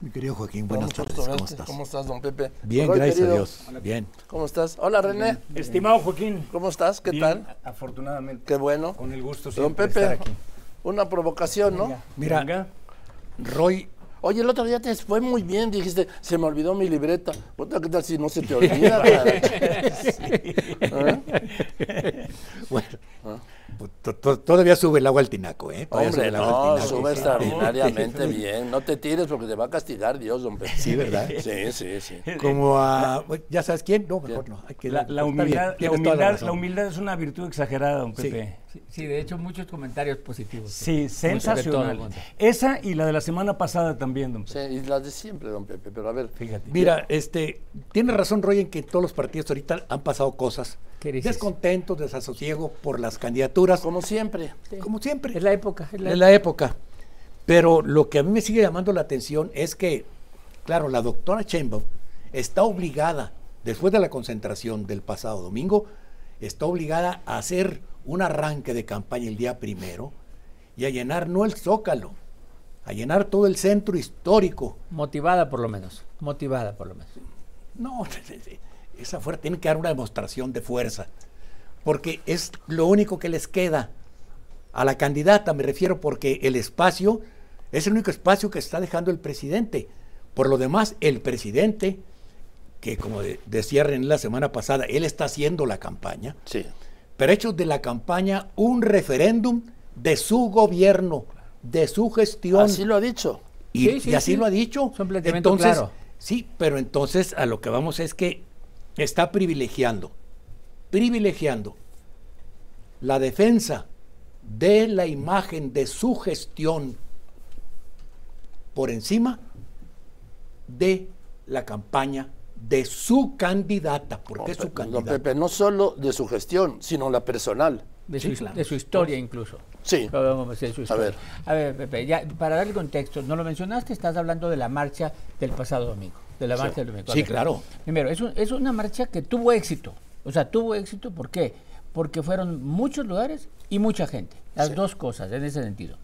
Mi querido Joaquín, buenas tardes. ¿Cómo estás? ¿Cómo estás, don Pepe? Bien, gracias a Dios. Bien. ¿Cómo estás? Hola, René. Estimado Joaquín. ¿Cómo estás? ¿Qué Bien, tal? Afortunadamente. Qué bueno. Con el gusto Don Pepe, estar aquí. una provocación, ¿no? Mira, Venga. Roy, Oye, el otro día te fue muy bien, dijiste, se me olvidó mi libreta. ¿Qué tal si no se te olvida? ¿Eh? bueno, to- todavía sube el agua al tinaco, ¿eh? Todavía Hombre, sube el agua al no, tinaco. sube extraordinariamente bien. No te tires porque te va a castigar Dios, don Pepe. Sí, ¿verdad? Sí, sí, sí. Como a, ¿ya sabes quién? No, mejor no. hay que- La, la está bien, humildad, la, humildad, la humildad es una virtud exagerada, don Sí. Pepe. Sí, sí, de hecho muchos comentarios positivos. Sí, sensacional. Esa y la de la semana pasada también, don Sí, Pepe. y las de siempre, don Pepe. Pero a ver, Fíjate. Mira, este, tiene razón Roy en que todos los partidos ahorita han pasado cosas. Descontentos, desasosiego por las candidaturas, como, como siempre. siempre. Es la época. Es la Es la época. Pero lo que a mí me sigue llamando la atención es que, claro, la doctora Sheinbaum está obligada, después de la concentración del pasado domingo, está obligada a hacer un arranque de campaña el día primero y a llenar no el zócalo, a llenar todo el centro histórico. Motivada por lo menos. Motivada por lo menos. No, esa fuerza tiene que dar una demostración de fuerza, porque es lo único que les queda a la candidata, me refiero, porque el espacio es el único espacio que está dejando el presidente. Por lo demás, el presidente, que como de- decía René la semana pasada, él está haciendo la campaña, Sí. Pero ha hecho de la campaña un referéndum de su gobierno, de su gestión. Así lo ha dicho. Y, Sí, sí, y así sí. lo ha dicho. Planteamiento entonces, claro. Sí, pero entonces a lo que vamos es que está privilegiando, privilegiando la defensa de la imagen de su gestión por encima de la campaña de su candidata, porque es su candidata. Pepe, no solo de su gestión, sino la personal. De, Sí, su, claro. de su historia incluso. Sí. Vamos, de su historia. ver. A ver, Pepe, ya, para darle contexto, no lo mencionaste, estás hablando de la marcha del pasado domingo. De la marcha del domingo. Sí, claro. Primero, es, un- es una marcha que tuvo éxito. O sea, tuvo éxito, ¿por qué? Porque fueron muchos lugares y mucha gente. Las Sí. dos cosas, en ese sentido.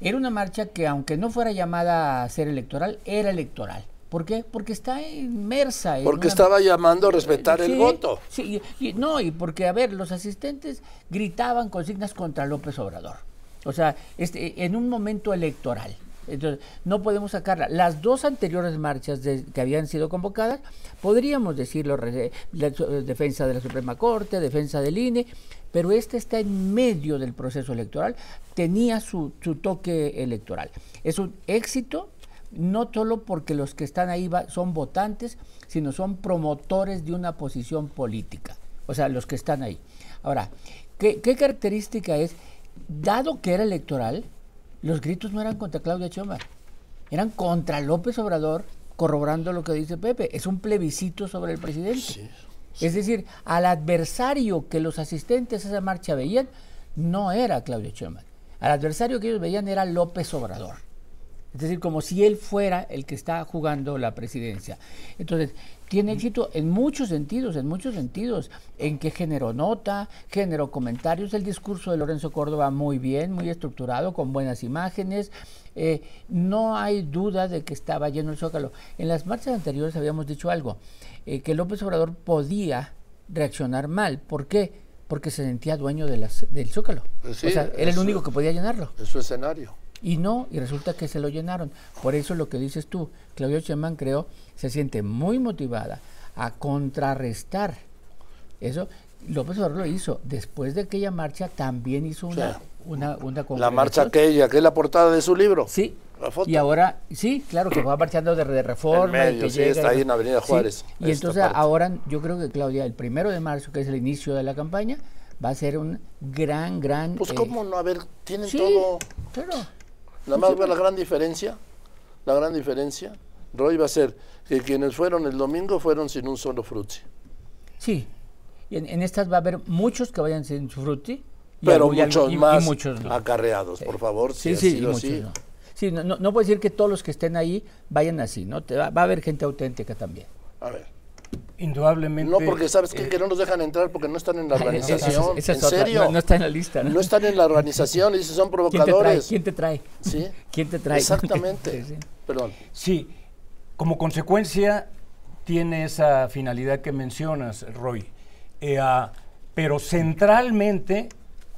Era una marcha que, aunque no fuera llamada a ser electoral, era electoral. ¿Por qué? Porque está inmersa en Porque una- estaba llamando a respetar el voto. Sí, y, no, y porque, a ver, los asistentes gritaban consignas contra López Obrador. O sea, este, en un momento electoral. Entonces, no podemos sacarla. Las dos anteriores marchas de- que habían sido convocadas, podríamos decirlo, re- la su- defensa de la Suprema Corte, defensa del INE, pero este está en medio del proceso electoral, tenía su, su toque electoral. Es un éxito no solo porque los que están ahí va- son votantes, sino son promotores de una posición política. O sea, los que están ahí. Ahora, ¿qué, qué característica es? Dado que era electoral, los gritos no eran contra Claudia Sheinbaum, eran contra López Obrador, corroborando lo que dice Pepe. Es un plebiscito sobre el presidente. Es decir, al adversario que los asistentes a esa marcha veían, no era Claudia Sheinbaum. Al adversario que ellos veían era López Obrador. Es decir, como si él fuera el que está jugando la presidencia. Entonces, tiene éxito en muchos sentidos, en muchos sentidos, en que generó nota, generó comentarios. El discurso de Lorenzo Córdoba muy bien, muy estructurado, con buenas imágenes. Eh, no hay duda de que estaba lleno el zócalo. En las marchas anteriores habíamos dicho algo, eh, que López Obrador podía reaccionar mal. ¿Por qué? Porque se sentía dueño de las, del zócalo. Pues sí, o sea, era el único que podía llenarlo. Es su escenario. Y no, y resulta que se lo llenaron. Por eso lo que dices tú, Claudio Sheinbaum creo, se siente muy motivada a contrarrestar eso. López Obrador lo hizo. Después de aquella marcha también hizo una, una, una La marcha aquella, que es la portada de su libro. Sí. La foto. Y ahora, sí, claro, que va marchando de, de reforma. En y medio, que sí, llega está y- ahí en Avenida Sí, Juárez, Y entonces parte. ahora yo creo que Claudia, el primero de marzo, que es el inicio de la campaña, va a ser un gran, gran... Pues eh, cómo no, a ver, tienen sí, todo. claro. Nada más ve la gran diferencia. La gran diferencia. Roy va a ser que quienes fueron el domingo fueron sin un solo frutzi. Sí. Y en, en estas va a haber muchos que vayan sin su frutti. y Pero algo- muchos y- y más muchos no. acarreados, por favor. Sí, si sí, ha y sido muchos así. no. Sí, no, no, no puedo decir que todos los que estén ahí vayan así, ¿no? Te va, va a haber gente auténtica también. Indudablemente. No, porque sabes qué? eh, que no nos dejan entrar porque no están en la Esa- esa- organización. esa es ¿En otra. serio? No, no está en la lista, ¿no? No están en la organización y dicen son ¿Quién te trae? provocadores. ¿Quién te trae? Sí, ¿Quién te trae? exactamente. Sí, sí. Perdón. Sí, como consecuencia tiene esa finalidad que mencionas, Roy. Eh, ah, pero centralmente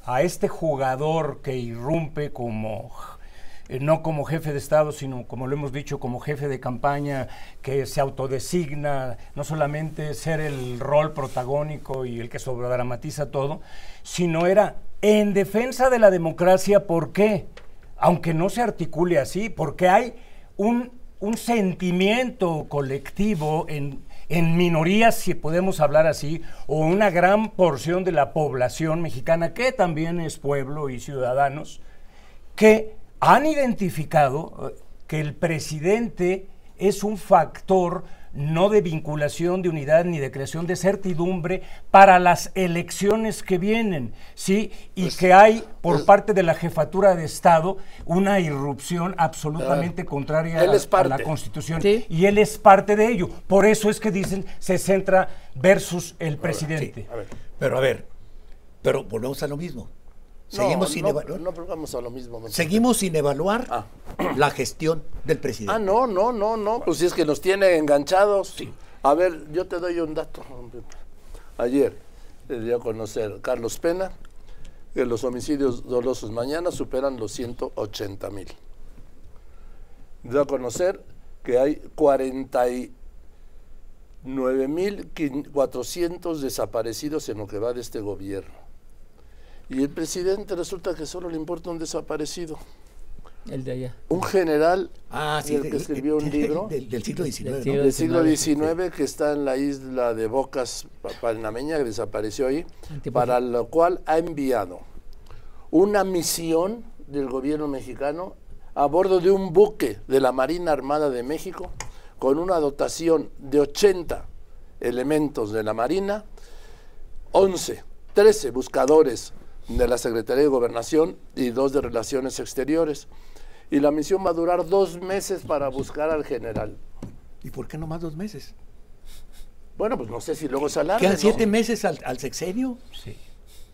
a este jugador que irrumpe como eh, no como jefe de Estado, sino como lo hemos dicho, como jefe de campaña que se autodesigna, no solamente ser el rol protagónico y el que sobredramatiza todo, sino era en defensa de la democracia, ¿por qué? Aunque no se articule así, porque hay un, un sentimiento colectivo en, en minorías, si podemos hablar así, o una gran porción de la población mexicana, que también es pueblo y ciudadanos, que han identificado eh, que el presidente es un factor no de vinculación, de unidad, ni de creación de certidumbre para las elecciones que vienen, ¿sí? Y Pues, que hay por parte de la jefatura de Estado una irrupción absolutamente contraria él a- es a, la parte. Constitución. Sí. Y él es parte de ello. Por eso es que dicen se centra versus el presidente. A ver. Pero a ver, pero volvemos a lo mismo. Seguimos no, sin no, evaluar. no vamos a lo mismo. Seguimos sin evaluar Ah. la gestión del presidente. Ah, no, no, no, no. Pues si es que nos tiene enganchados. A ver, yo te doy un dato. Ayer le dio a conocer Carlos Pena que los homicidios dolosos mañana superan los 180 mil. Dio a conocer que hay 49.400 desaparecidos en lo que va de este gobierno. Y el presidente resulta que solo le importa un desaparecido. El de allá. Un general Ah, sí, el que escribió un libro del, del siglo XIX. ¿no? siglo del siglo XIX, XIX que está en la isla de Bocas pa- panameña, que desapareció ahí, para lo cual ha enviado una misión del gobierno mexicano a bordo de un buque de la Marina Armada de México con una dotación de 80 elementos de la Marina, 11, 13 buscadores de la Secretaría de Gobernación y dos de Relaciones Exteriores. Y la misión va a durar dos meses para buscar al general. ¿Y por qué no más dos meses? Bueno, pues no sé si luego se alarga. ¿Quedan ¿no? siete meses al, al sexenio? Sí.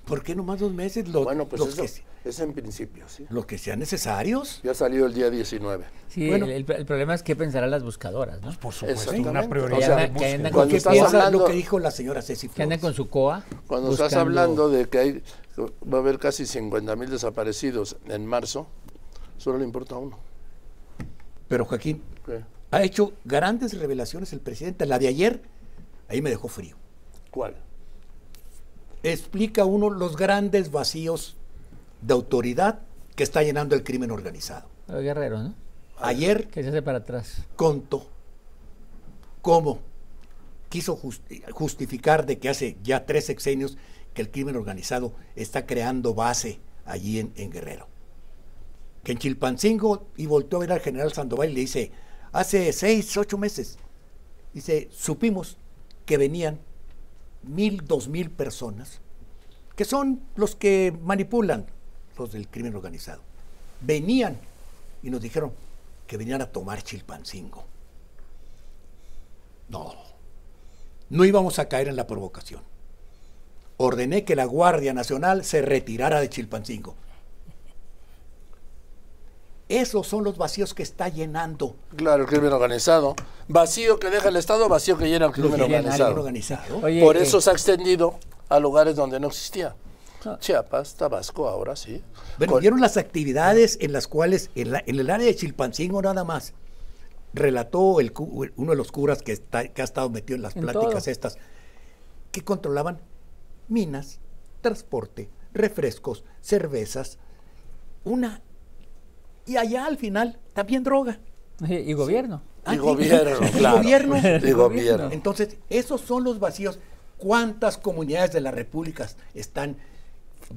¿Por qué no más dos meses? Lo- Bueno, pues los, eso que, es en principio, sí. los que sean necesarios. Ya salió el día 19. Sí, Bueno. el, el- el problema es qué pensarán las buscadoras, ¿no? Por supuesto, una prioridad O sea, que andan Cuando ¿Qué estás piensa hablando- lo que dijo la señora Ceci Que andan con su COA. Cuando estás buscando- hablando de que hay, va a haber casi 50 mil desaparecidos en marzo, solo le importa a uno. Pero Joaquín, ¿Qué? ha hecho grandes revelaciones el presidente. La de ayer, ahí me dejó frío. ¿Cuál? Explica uno los grandes vacíos de autoridad que está llenando el crimen organizado. Los guerreros, ¿no? Ayer Que se hace para atrás. contó cómo quiso justi- justificar de que hace ya tres sexenios que el crimen organizado está creando base allí en, en Guerrero. Que en Chilpancingo, y volteó a ver al general Sandoval y le dice, hace seis, ocho meses, dice, supimos que venían mil, dos mil personas, que son los que manipulan los del crimen organizado. Venían y nos dijeron que venían a tomar Chilpancingo. No, no íbamos a caer en la provocación. Ordené que la Guardia Nacional se retirara de Chilpancingo. Esos son los vacíos que está llenando Claro, el crimen organizado. Vacío que deja el Estado, vacío que llena el crimen organizado. organizado. Oye, Por eh, eso se ha extendido a lugares donde no existía. Ah. Chiapas, Tabasco, ahora sí. Bueno, Con- vieron las actividades en las cuales, en, la- en el área de Chilpancingo nada más, relató el, uno de los curas que, está- que ha estado metido en las En pláticas todo. estas, que controlaban minas, transporte, refrescos, cervezas, una... Y allá al final también droga. y gobierno. Y sí. gobierno, Y claro. gobierno. Y gobierno. Entonces, esos son los vacíos. ¿Cuántas comunidades de las repúblicas están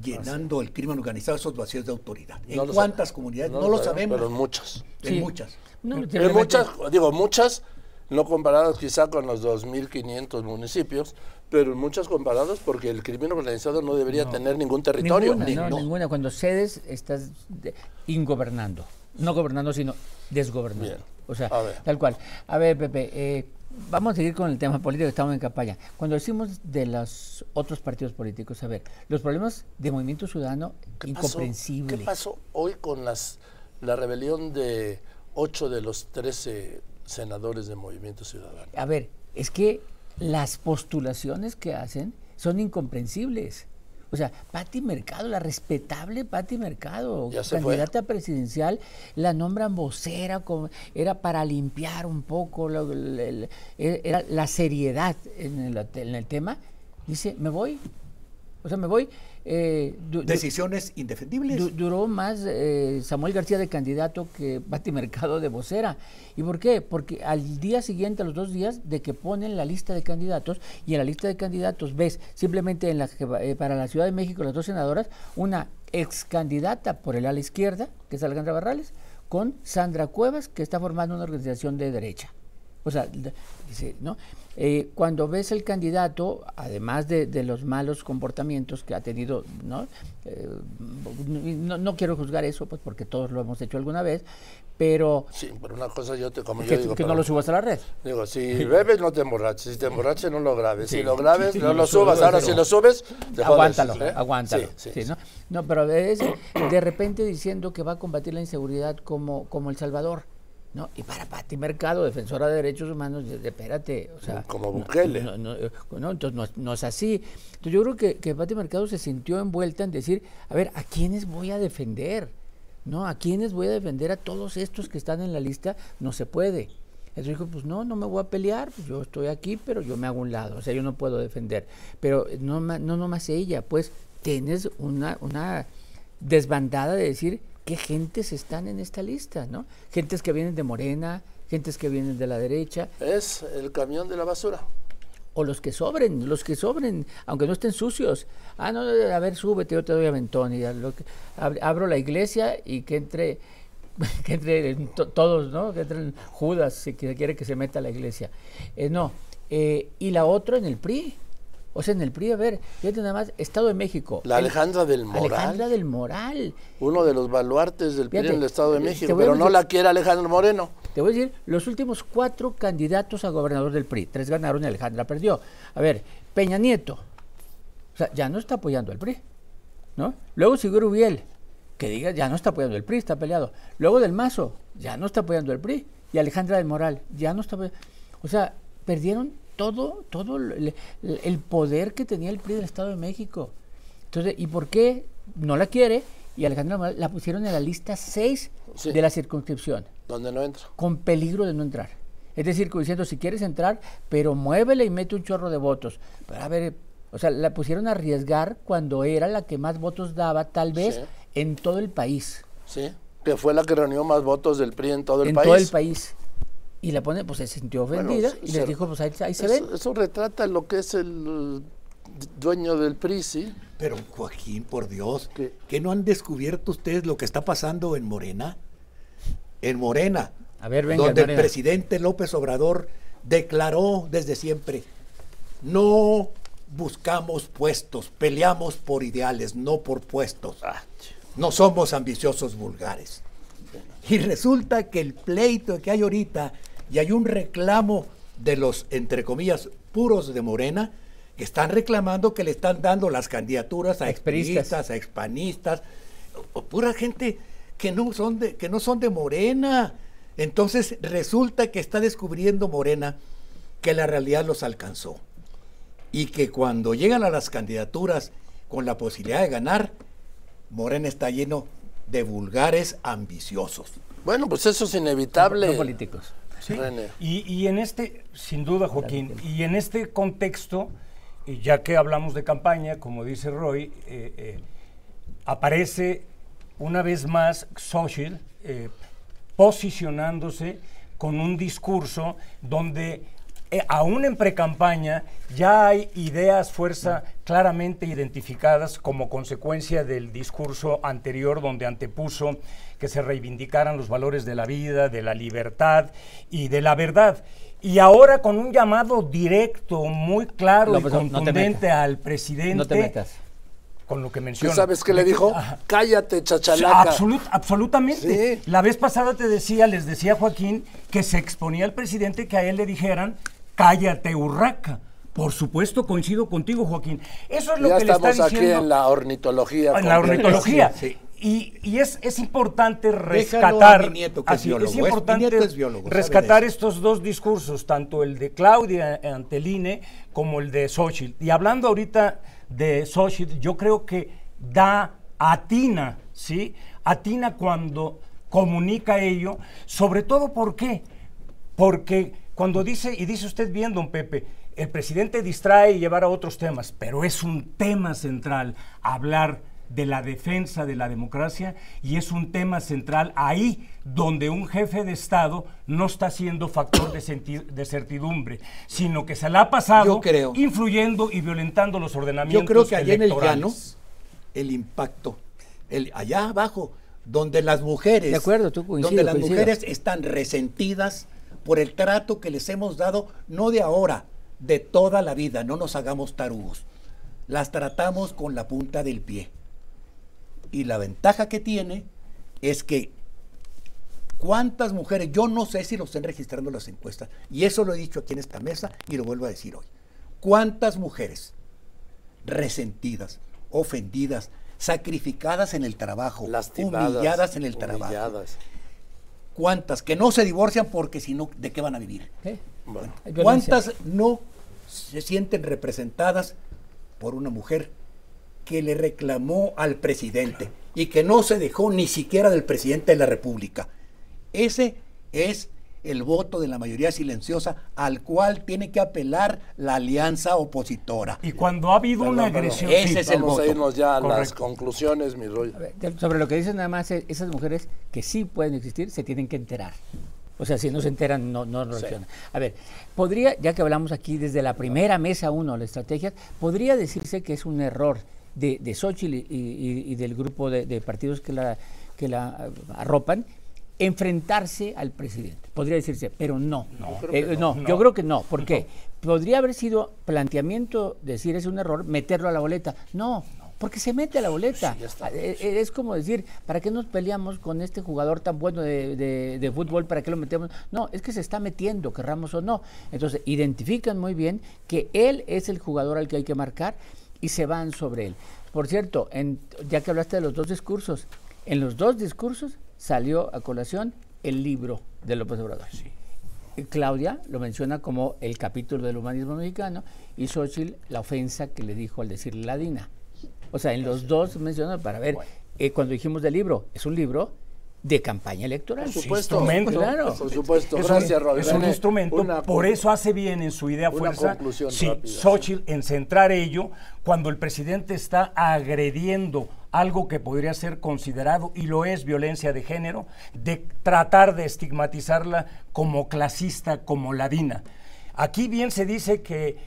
llenando el crimen organizado esos vacíos de autoridad? ¿En No cuántas comunidades? No, lo sabemos. Pero en muchas. En Sí. muchas. No, En muchas, digo, muchas, no comparadas quizá con los 2.500 municipios, pero en muchas comparadas porque el crimen organizado no debería tener ningún territorio. Ninguna, ni- no, no. ninguna. Cuando cedes, estás de- ingobernando. No gobernando, sino desgobernando. Bien. O sea, tal cual. A ver, Pepe, eh, vamos a seguir con el tema político, estamos en campaña. Cuando decimos de los otros partidos políticos, a ver, los problemas de Movimiento Ciudadano, ¿Qué pasó? incomprensible. ¿Qué pasó hoy con las, la rebelión de ocho de los 13 senadores de Movimiento Ciudadano? A ver, es que las postulaciones que hacen son incomprensibles. O sea, Patti Mercado, la respetable Patti Mercado, candidata presidencial, la nombran vocera, como, era para limpiar un poco era la seriedad en el, en el tema. Dice, me voy. O sea, me voy. Eh, Decisiones indefendibles. Du- duró más eh, Samuel García de candidato que Pati Mercado de vocera. ¿Y por qué? Porque al día siguiente, a los dos días de que ponen la lista de candidatos, y en la lista de candidatos ves simplemente en la, eh, para la Ciudad de México las dos senadoras, una ex candidata por el ala izquierda, que es Alejandra Barrales, con Sandra Cuevas, que está formando una organización de derecha. O sea, ¿no? Eh, cuando ves el candidato, además de, de los malos comportamientos que ha tenido, ¿no? Eh, no, no quiero juzgar eso, pues porque todos lo hemos hecho alguna vez, pero Sí, pero una cosa yo te, como yo que, digo, que no lo subas a la red. Digo, si bebes no te emborraches, si te emborraches no lo grabes, Sí. si lo grabes Sí, no no lo lo subas, ahora si lo subes, te jodes, aguántalo, ¿eh? aguántalo. Sí, sí, sí, sí. ¿no? no, pero es de repente diciendo que va a combatir la inseguridad como, como El Salvador. ¿No? Y para Pati Mercado, defensora de derechos humanos, espérate, o sea, Como Bukele. No, no, no, entonces no, es- así. Entonces yo creo que, que Pati Mercado se sintió envuelta en decir, a ver, ¿a quiénes voy a defender? ¿No? ¿A quiénes voy a defender? A todos estos que están en la lista, no se puede. Entonces dijo, pues no, no me voy a pelear, pues yo estoy aquí, pero yo me hago un lado, o sea, yo no puedo defender. Pero no, no nomás ella, pues tienes una, una desbandada de decir qué gentes están en esta lista, ¿no? Gentes que vienen de Morena, gentes que vienen de la derecha, Es el camión de la basura. o los que sobren, los que sobren, aunque no estén sucios. Ah, no, a ver, súbete, yo te doy aventón. Y a lo que, ab- abro la iglesia y que entre, que entre to- todos, ¿no? Que entren Judas, si quiere que se meta a la iglesia. Eh, no. Eh, y la otra en el PRI. O sea, en el PRI, a ver, fíjate nada más, Estado de México. La el- Alejandra del Moral. Alejandra del Moral. Uno de los baluartes del PRI Fíjate, en el Estado de eh, México, pero no la quiere Alejandro Moreno. Te voy a decir, los últimos cuatro candidatos a gobernador del PRI, tres ganaron y Alejandra perdió. A ver, Peña Nieto, o sea, ya no está apoyando al PRI, ¿no? Luego siguió Rubiel, que diga, ya no está apoyando el PRI, está peleado. Luego del Mazo, ya no está apoyando el PRI. Y Alejandra del Moral, ya no está apoyando. O sea, perdieron todo, todo el, el- poder que tenía el PRI del Estado de México. Entonces, ¿y por qué no la quiere? Y Alejandra Moral la pusieron en la lista 6 Sí. de la circunscripción Donde no entra. con peligro de no entrar. Es decir, como diciendo, si quieres entrar, pero muévele y mete un chorro de votos. Pero a ver, o sea, la pusieron a arriesgar cuando era la que más votos daba, tal vez, Sí. en todo el país. ¿Sí? Que fue la que reunió más votos del PRI en todo el en país. todo el país. Y la pone, pues se sintió ofendida y les dijo, pues ahí, ahí se ven. eso retrata lo que es el dueño del PRI, ¿sí? Pero Joaquín, por Dios, ¿Qué? ¿que no han descubierto ustedes lo que está pasando en Morena? En Morena, A ver, venga, donde el presidente López Obrador declaró desde siempre, no buscamos puestos, peleamos por ideales, no por puestos. Ah, No somos ambiciosos vulgares. Y resulta que el pleito que hay ahorita, y hay un reclamo de los, entre comillas, puros de Morena, que están reclamando que le están dando las candidaturas a Experistas. a expanistas, o- o pura gente que no son de, que no son de Morena. Entonces resulta que está descubriendo Morena que la realidad los alcanzó. Y que cuando llegan a las candidaturas con la posibilidad de ganar, Morena está lleno de vulgares ambiciosos. Bueno, pues eso es inevitable. No políticos. Sí. Y, y en este, sin duda, Joaquín, y en este contexto, y ya que hablamos de campaña, como dice Roy, eh, eh, aparece una vez más Social eh, posicionándose con un discurso donde eh, aún en precampaña ya hay ideas, fuerza claramente identificadas como consecuencia del discurso anterior donde antepuso que se reivindicaran los valores de la vida, de la libertad y de la verdad. Y ahora con un llamado directo, muy claro López, y no te contundente al presidente No te metas. con lo que ¿Tú menciona. sabes qué le dijo? Ajá. Cállate, chachalaca. absolut- absolutamente. Sí. La vez pasada te decía, les decía Joaquín, que se exponía al presidente que a él le dijeran, cállate, urraca. Por supuesto, coincido contigo, Joaquín. Eso es lo ya que le está estamos aquí diciendo en la ornitología. en la ornitología. Sí, sí. Y, y es, es importante rescatar. mi nieto, que es biólogo, es es- importante mi nieto es biólogo, rescatar estos dos discursos, tanto el de Claudia ante el INE como el de Xochitl. Y hablando ahorita de Xochitl, yo creo que da atina, ¿sí? Atina cuando comunica ello, sobre todo ¿por qué? Porque cuando dice, y dice usted bien, don Pepe, el presidente distrae y llevar a otros temas, pero es un tema central hablar de la defensa de la democracia y es un tema central ahí donde un jefe de Estado no está siendo factor de, de certidumbre, sino que se la ha pasado creo. influyendo y violentando los ordenamientos Yo creo que allá en el llano, el impacto, el, allá abajo, donde las mujeres, De acuerdo, tú coincido, donde las coincido. mujeres están resentidas por el trato que les hemos dado, no de ahora, de toda la vida, no nos hagamos tarugos. Las tratamos con la punta del pie. Y la ventaja que tiene es que cuántas mujeres, yo no sé si lo estén registrando las encuestas, y eso lo he dicho aquí en esta mesa y lo vuelvo a decir hoy. ¿Cuántas mujeres resentidas, ofendidas, sacrificadas en el trabajo, Lastimadas, humilladas en el trabajo? humilladas. ¿Cuántas que no se divorcian porque si no, ¿de qué van a vivir? ¿Eh? Bueno. ¿Cuántas no se sienten representadas por una mujer que le reclamó al presidente y que no se dejó ni siquiera del presidente de la República? Ese es el voto de la mayoría silenciosa al cual tiene que apelar la alianza opositora. Y cuando ha habido una Perdón, agresión... Ese sí, es el Vamos a voto. irnos ya a las conclusiones, mi rollo. A ver, sobre lo que dicen nada más, eh, esas mujeres que sí pueden existir, se tienen que enterar. O sea, si no se enteran, no, no reaccionan. A ver, podría, ya que hablamos aquí desde la primera mesa uno, la estrategia, podría decirse que es un error de, de Xochitl y, y- y del grupo de, de partidos que la, que la eh, arropan, enfrentarse al presidente. Podría decirse, pero no. Eh, no, yo creo que no. ¿Por qué? Podría haber sido planteamiento, decir es un error, meterlo a la boleta. No, porque se mete a la boleta. Eh, eh, es como decir, ¿para qué nos peleamos con este jugador tan bueno de, de- de fútbol? ¿Para qué lo metemos? No, es que se está metiendo, querramos o no. Entonces, identifican muy bien que él es el jugador al que hay que marcar y se van sobre él. Por cierto, en- ya que hablaste de los dos discursos, en los dos discursos salió a colación el libro de López Obrador. Y Claudia lo menciona como el capítulo del humanismo mexicano y Xochitl la ofensa que le dijo al decirle ladina. O sea, en los dos mencionan para ver, eh, cuando dijimos del libro, es un libro de campaña electoral. Por supuesto. instrumento. Claro. Por supuesto. Es Gracias, un, es instrumento, una por eso hace bien en su idea una fuerza, conclusión sí, rápida, sí. Xochitl, en centrar ello cuando el presidente está agrediendo algo que podría ser considerado, y lo es, violencia de género, de tratar de estigmatizarla como clasista, como ladina. Aquí bien se dice que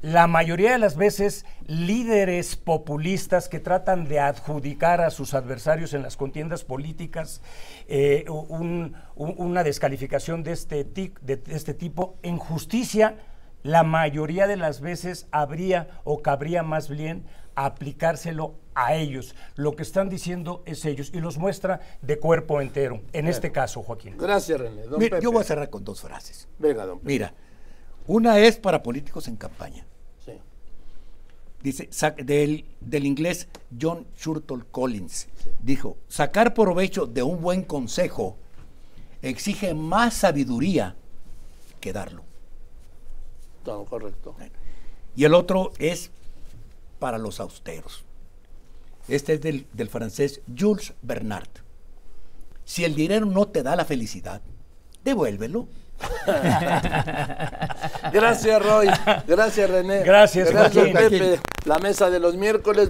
la mayoría de las veces líderes populistas que tratan de adjudicar a sus adversarios en las contiendas políticas eh, un- un- una descalificación de este, de este tipo, en justicia, la mayoría de las veces habría o cabría más bien aplicárselo a ellos. Lo que están diciendo es ellos y los muestra de cuerpo entero, en este caso, Joaquín. Gracias, René. Don Mira, Pepe. yo voy a cerrar con dos frases. Venga, don Pepe. Mira, una es para políticos en campaña. Sí. Dice, sac- del, del inglés John Churchill Collins, dijo, sacar provecho de un buen consejo exige más sabiduría que darlo. No, correcto. Y el otro es para los austeros. Este es del, del francés Jules Bernard. Si el dinero no te da la felicidad, devuélvelo. Gracias, Roy. Gracias, René. Gracias, Gracias. Pepe. La mesa de los miércoles.